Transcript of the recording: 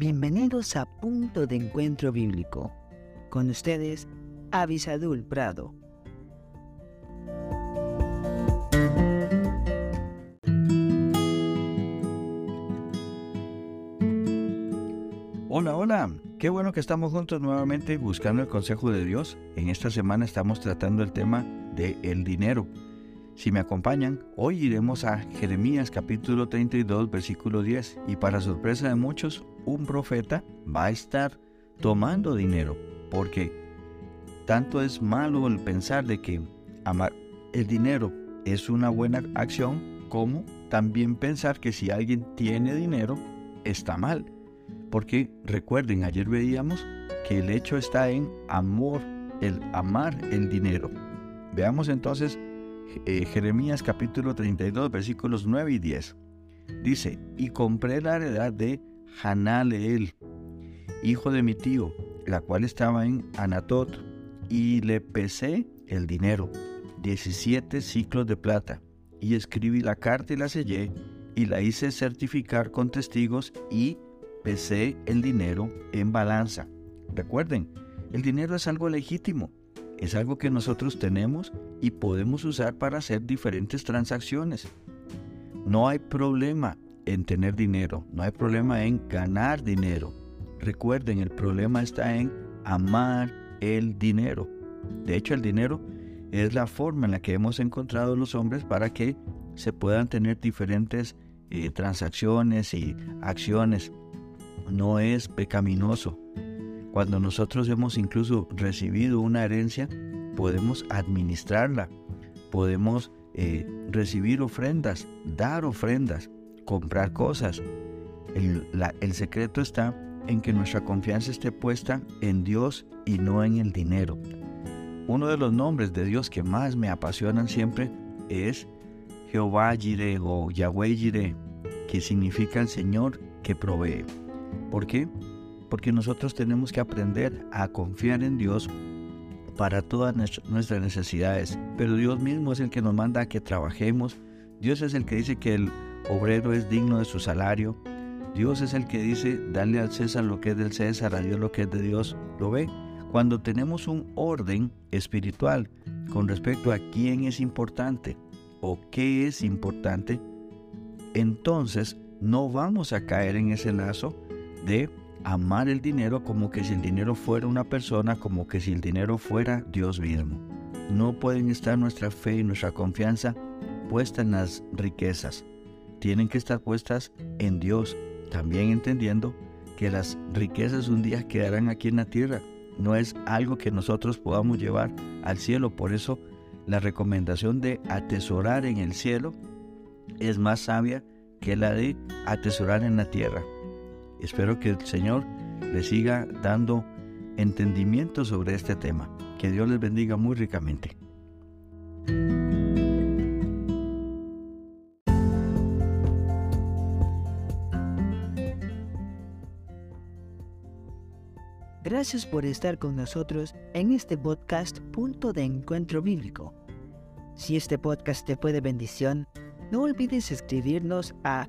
Bienvenidos a Punto de Encuentro Bíblico. Con ustedes, Avisadul Prado. Hola, hola. Qué bueno que estamos juntos nuevamente buscando el consejo de Dios. En esta semana estamos tratando el tema de el dinero. Si me acompañan, hoy iremos a Jeremías capítulo 32 versículo 10 y para sorpresa de muchos, un profeta va a estar tomando dinero porque tanto es malo el pensar de que amar el dinero es una buena acción como también pensar que si alguien tiene dinero está mal. Porque recuerden, ayer veíamos que el hecho está en amor, el amar el dinero. Veamos entonces eh, Jeremías capítulo 32 versículos 9 y 10. Dice, y compré la heredad de Hanaleel, hijo de mi tío, la cual estaba en Anatot, y le pesé el dinero, 17 ciclos de plata, y escribí la carta y la sellé, y la hice certificar con testigos, y pesé el dinero en balanza. Recuerden, el dinero es algo legítimo, es algo que nosotros tenemos y podemos usar para hacer diferentes transacciones. No hay problema en tener dinero, no hay problema en ganar dinero. Recuerden, el problema está en amar el dinero. De hecho, el dinero es la forma en la que hemos encontrado los hombres para que se puedan tener diferentes eh, transacciones y acciones. No es pecaminoso. Cuando nosotros hemos incluso recibido una herencia, podemos administrarla, podemos eh, recibir ofrendas, dar ofrendas, comprar cosas. El, secreto está en que nuestra confianza esté puesta en Dios y no en el dinero. Uno de los nombres de Dios que más me apasionan siempre es Jehová Jireh o Yahweh Jireh, que significa el Señor que provee. ¿Por qué? Porque nosotros tenemos que aprender a confiar en Dios para todas nuestras necesidades. Pero Dios mismo es el que nos manda a que trabajemos. Dios es el que dice que el obrero es digno de su salario. Dios es el que dice, darle al César lo que es del César, a Dios lo que es de Dios. ¿Lo ve? Cuando tenemos un orden espiritual con respecto a quién es importante o qué es importante, entonces no vamos a caer en ese lazo de amar el dinero como que si el dinero fuera una persona, como que si el dinero fuera Dios mismo. No pueden estar nuestra fe y nuestra confianza puesta en las riquezas. Tienen que estar puestas en Dios, también entendiendo que las riquezas un día quedarán aquí en la tierra. No es algo que nosotros podamos llevar al cielo. Por eso la recomendación de atesorar en el cielo es más sabia que la de atesorar en la tierra. Espero que el Señor le siga dando entendimiento sobre este tema. Que Dios les bendiga muy ricamente. Gracias por estar con nosotros en este podcast Punto de Encuentro Bíblico. Si este podcast te fue de bendición, no olvides escribirnos a